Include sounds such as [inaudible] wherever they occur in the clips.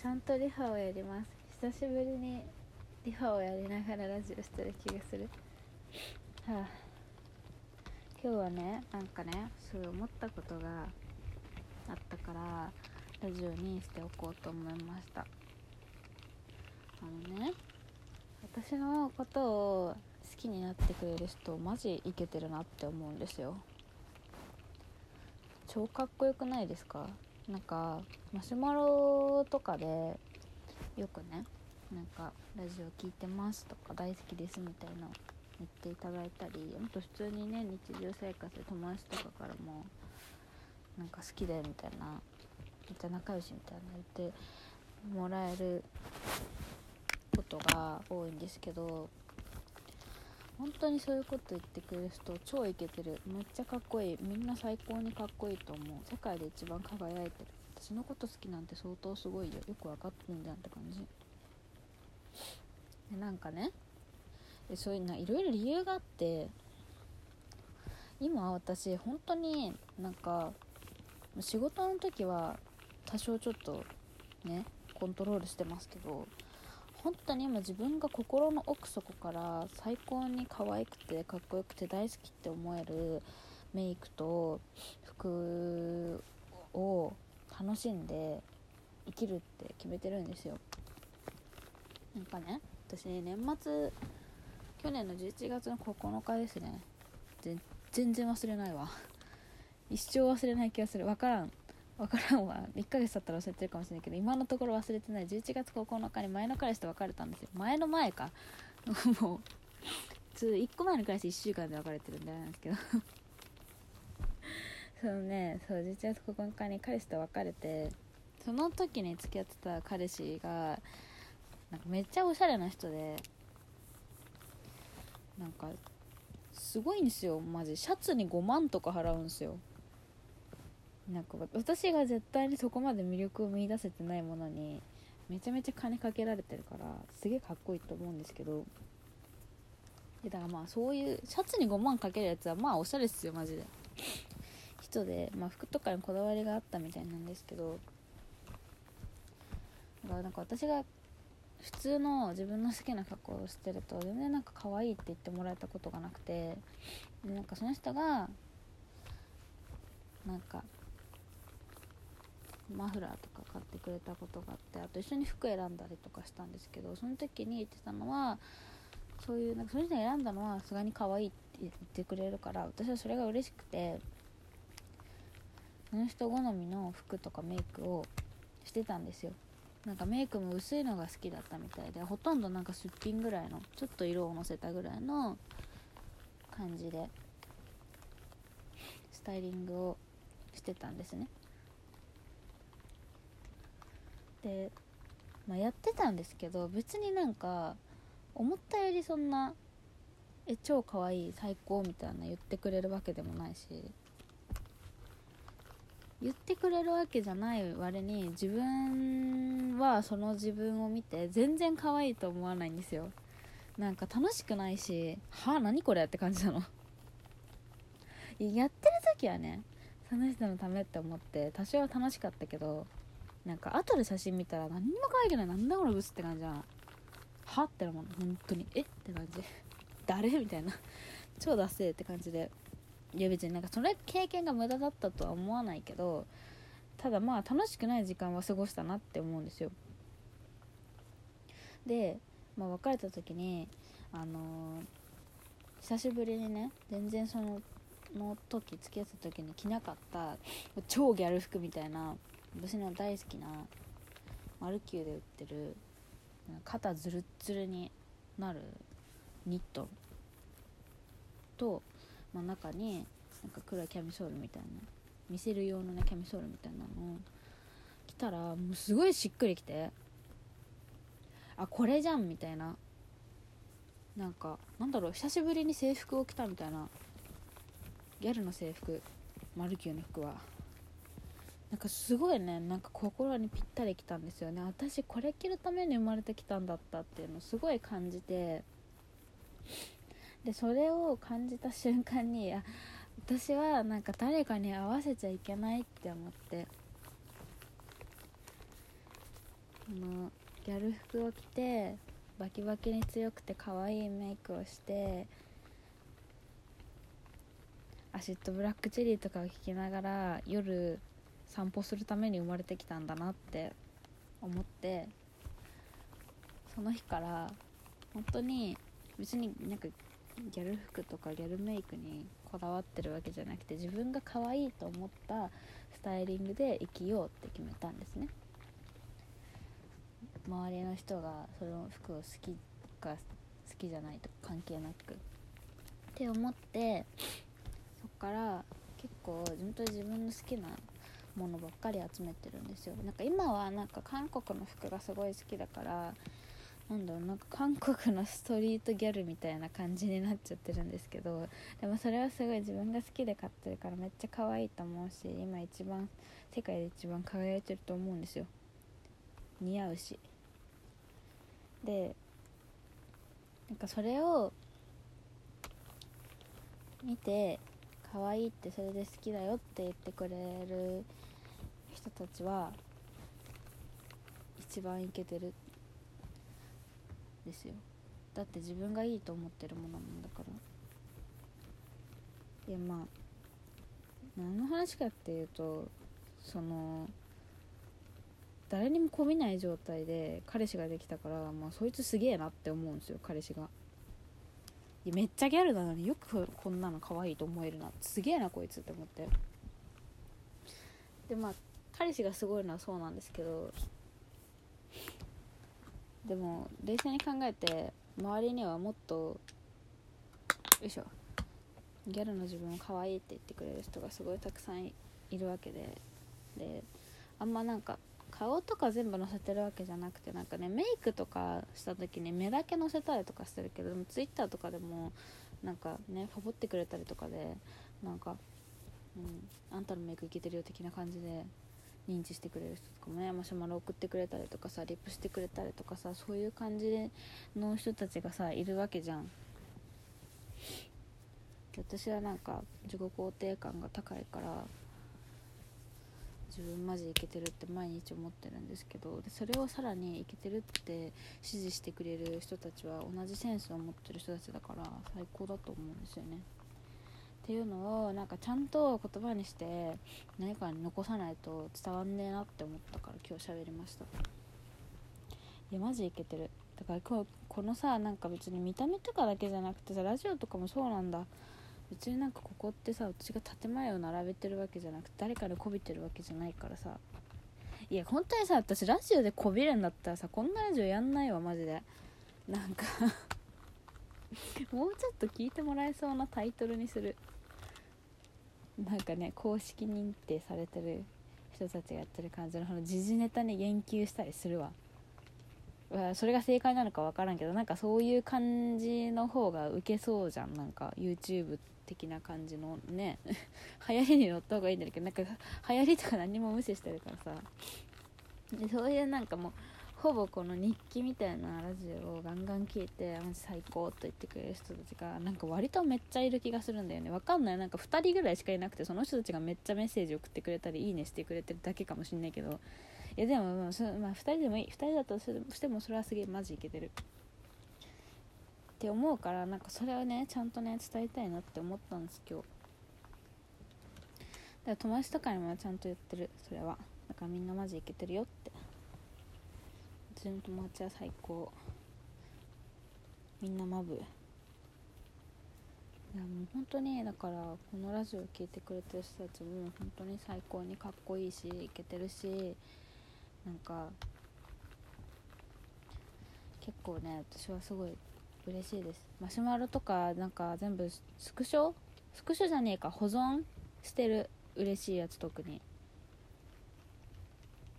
ちゃんとリハをやります。久しぶりにリハをやりながらラジオしてる気がする。はあ。今日はねなんかねすごい思ったことがあったからラジオにしておこうと思いました。あのね私のことを好きになってくれる人マジイケてるなって思うんですよ。超かっこよくないですか？なんかマシュマロとかでよくねなんかラジオ聞いてますとか大好きですみたいな言っていただいたりあと普通にね日常生活で友達とかからもなんか好きだよみたいなめっちゃ仲良しみたいな言ってもらえることが多いんですけど本当にそういうこと言ってくれる人超イケてる。めっちゃかっこいい。みんな最高にかっこいいと思う。世界で一番輝いてる。私のこと好きなんて相当すごいよ。よく分かってんじゃんって感じ。でなんかね。そういうないろいろ理由があって。今私本当になんか仕事の時は多少ちょっとねコントロールしてますけど本当に今自分が心の奥底から最高に可愛くてかっこよくて大好きって思えるメイクと服を楽しんで生きるって決めてるんですよ。なんかね私年末去年の11月の9日ですね。全然忘れないわ。一生忘れない気がする。分からん。分からんわ。1ヶ月経ったら忘れてるかもしれないけど今のところ忘れてない。11月9日に前の彼氏と別れたんですよ。前の前か。[laughs] もう普通1個前の彼氏1週間で別れてるんであれなんですけど。[laughs] そのね。そう11月9日に彼氏と別れてその時に付き合ってた彼氏がなんかめっちゃおしゃれな人でなんかすごいんですよ。マジ。シャツに5万とか払うんですよ。なんか私が絶対にそこまで魅力を見いだせてないものにめちゃめちゃ金かけられてるからすげえかっこいいと思うんですけど。だからまあそういうシャツに5万かけるやつはまあおしゃれっすよマジで。人で、まあ、服とかにこだわりがあったみたいなんですけど。だからなんか私が普通の自分の好きな格好をしてると全然なんか可愛いって言ってもらえたことがなくて。でなんかその人がなんかマフラーとか買ってくれたことがあってあと一緒に服選んだりとかしたんですけどその時に言ってたのはそういうなんかその人選んだのはさすがに可愛いって言ってくれるから私はそれが嬉しくてその人好みの服とかメイクをしてたんですよ。なんかメイクも薄いのが好きだったみたいでほとんどなんかすっぴんぐらいのちょっと色をのせたぐらいの感じでスタイリングをしてたんですね。で、まあ、やってたんですけど別になんか思ったよりそんな「え超かわいい最高」みたいな言ってくれるわけでもないし言ってくれるわけじゃない割に自分はその自分を見て全然可愛いと思わないんですよ。なんか楽しくないしはあ何これって感じなの。やってる時はねその人のためって思って多少は楽しかったけどなんか後で写真見たら何にも可愛くないなんだこのブスって感じじゃんはってなもん本当に。え？って感じ。[laughs] 誰？みたいな。[laughs] 超ダセーって感じで。いや別になんかそれ経験が無駄だったとは思わないけどただまあ楽しくない時間は過ごしたなって思うんですよ。で、まあ、別れた時にあのー、久しぶりにね全然そのの時付き合った時に着なかった超ギャル服みたいな私の大好きなマルキューで売ってる肩ズルッズルになるニットと、まあ、中になんか黒いキャミソールみたいな見せる用のねキャミソールみたいなのを着たらもうすごいしっくりきてあこれじゃんみたいな。なんかなんだろう久しぶりに制服を着たみたいなギャルの制服マルキューの服は。なんかすごいねなんか心にぴったりきたんですよね。私これ着るために生まれてきたんだったっていうのをすごい感じて。でそれを感じた瞬間にあ私はなんか誰かに合わせちゃいけないって思って。そのギャル服を着てバキバキに強くて可愛いメイクをしてアシッドブラックチェリーとかを聴きながら夜散歩するために生まれてきたんだなって思ってその日から本当に別になんかギャル服とかギャルメイクにこだわってるわけじゃなくて自分が可愛いと思ったスタイリングで生きようって決めたんですね。周りの人がその服を好きか好きじゃないとか関係なく。って思ってそっから結構本当に自分の好きなものばっかり集めてるんですよ。なんか今はなんか韓国の服がすごい好きだからなんだろうなんか韓国のストリートギャルみたいな感じになっちゃってるんですけどでもそれはすごい自分が好きで買ってるからめっちゃ可愛いと思うし今一番世界で一番輝いてると思うんですよ。似合うし。でなんかそれを見て可愛いってそれで好きだよって言ってくれる人たちは一番イケてるですよ。だって自分がいいと思ってるものなんだから。いやまあ何の話かっていうとその誰にもこびない状態で彼氏ができたから、まあ、そいつすげえなって思うんですよ彼氏が。いやめっちゃギャルなのによくこんなの可愛いと思えるなすげえなこいつって思って。でまあ彼氏がすごいのはそうなんですけどでも冷静に考えて周りにはもっとよいしょギャルの自分を可愛いって言ってくれる人がすごいたくさんいるわけでであんまなんか顔とか全部載せてるわけじゃなくてなんかねメイクとかした時に目だけ載せたりとかしてるけどでもツイッターとかでもなんかねファボってくれたりとかでなんか、うん、あんたのメイクいけてるよ的な感じで認知してくれる人とかもねマシュマロ送ってくれたりとかさリップしてくれたりとかさそういう感じの人たちがさいるわけじゃん。私はなんか自己肯定感が高いから自分マジイケてるって毎日思ってるんですけどでそれをさらにイケてるって支持してくれる人たちは同じセンスを持ってる人たちだから最高だと思うんですよね。っていうのをなんかちゃんと言葉にして何かに残さないと伝わんねえなって思ったから今日喋りました。いやマジイケてる。だから今日このさなんか別に見た目とかだけじゃなくてさラジオとかもそうなんだ。別になんかここってさ私が建前を並べてるわけじゃなくて誰かにこびてるわけじゃないからさ。いや本当にさ私ラジオでこびるんだったらさこんなラジオやんないわマジで。なんか [laughs] もうちょっと聞いてもらえそうなタイトルにする。なんかね公式認定されてる人たちがやってる感じのその時事ネタに言及したりするわ。それが正解なのか分からんけどなんかそういう感じの方がウケそうじゃん。なんか YouTube 的な感じのね。[laughs] 流行りに乗った方がいいんだけどなんか流行りとか何も無視してるからさ。でそういうなんかもうほぼこの日記みたいなラジオをガンガン聞いて最高と言ってくれる人たちがなんか割とめっちゃいる気がするんだよね。わかんない。なんか2人ぐらいしかいなくてその人たちがめっちゃメッセージ送ってくれたりいいねしてくれてるだけかもしんないけど。いやでも、まあそまあ、2人でもいい2人だとしてもそれはすげえマジいけてるって思うからなんかそれをねちゃんとね伝えたいなって思ったんです今日。だから友達とかにもちゃんと言ってる。それは。だからみんなマジいけてるよって。うちの友達は最高。みんなマブ。いやもう本当にだからこのラジオを聴いてくれてる人たちも本当に最高にかっこいいしイケてるしなんか結構ね私はすごい嬉しいです。マシュマロとかなんか全部スクショ？スクショじゃねえか。保存してる嬉しいやつ特に。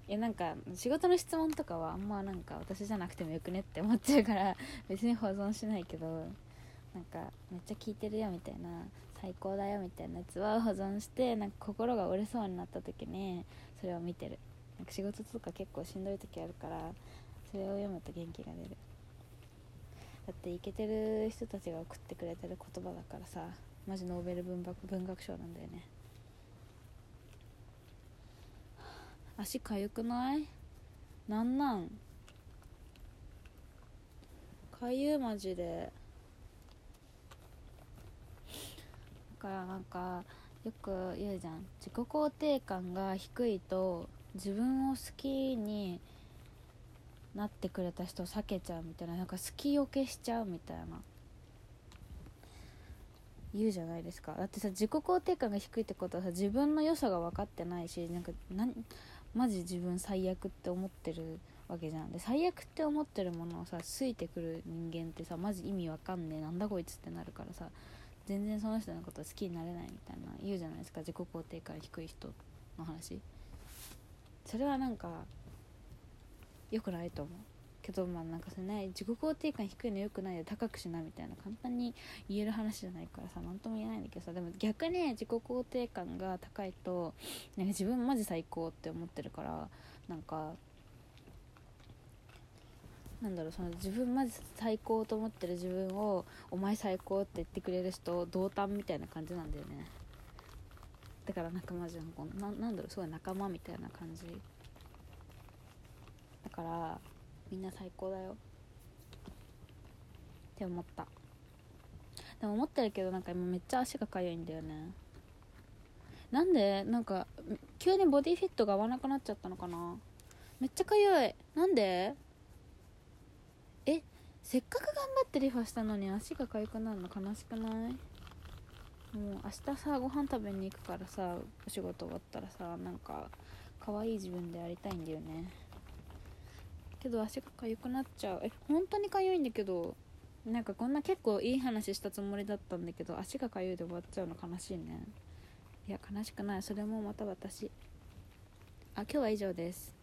いやなんか仕事の質問とかはあんまなんか私じゃなくてもよくねって思っちゃうから [laughs] 別に保存しないけどなんかめっちゃ聞いてるよみたいな最高だよみたいなやつは保存してなんか心が折れそうになった時にそれを見てる。なんか仕事とか結構しんどい時あるからそれを読むと元気が出る。だってイケてる人たちが送ってくれてる言葉だからさマジノーベル文学文学賞なんだよね。足かゆくない？なんなん？かゆマジで。だからなんかよく言うじゃん。自己肯定感が低いと自分を好きになってくれた人を避けちゃうみたいな。なんか好きよけしちゃうみたいな。言うじゃないですか。だってさ自己肯定感が低いってことはさ自分の良さが分かってないしなんかなんマジ自分最悪って思ってるわけじゃん。で最悪って思ってるものをさついてくる人間ってさマジ意味わかんねえ。なんだこいつってなるからさ全然その人のこと好きになれないみたいな言うじゃないですか。自己肯定感低い人の話。それはなんか良くないと思う。けどまあなんかさね自己肯定感低いの良くないよ高くしなみたいな簡単に言える話じゃないからさ何とも言えないんだけどさでも逆に自己肯定感が高いとなんか自分マジ最高って思ってるからなんかなんだろうその自分マジ最高と思ってる自分をお前最高って言ってくれる人同担みたいな感じなんだよね。だからなんかマジなんかななんだろうすごい仲間みたいな感じ。だからみんな最高だよ。って思った。でも思ってるけどなんか今めっちゃ足がかゆいんだよね。なんでなんか急にボディフィットが合わなくなっちゃったのかな。めっちゃかゆい。なんで？えせっかく頑張ってリファしたのに足が痒くなるの悲しくない？もう明日さご飯食べに行くからさお仕事終わったらさなんか可愛い自分でやりたいんだよね。けど足が痒くなっちゃう。え本当に痒いんだけどなんかこんな結構いい話したつもりだったんだけど足が痒いで終わっちゃうの悲しいね。いや悲しくない。それもまた私。あ今日は以上です。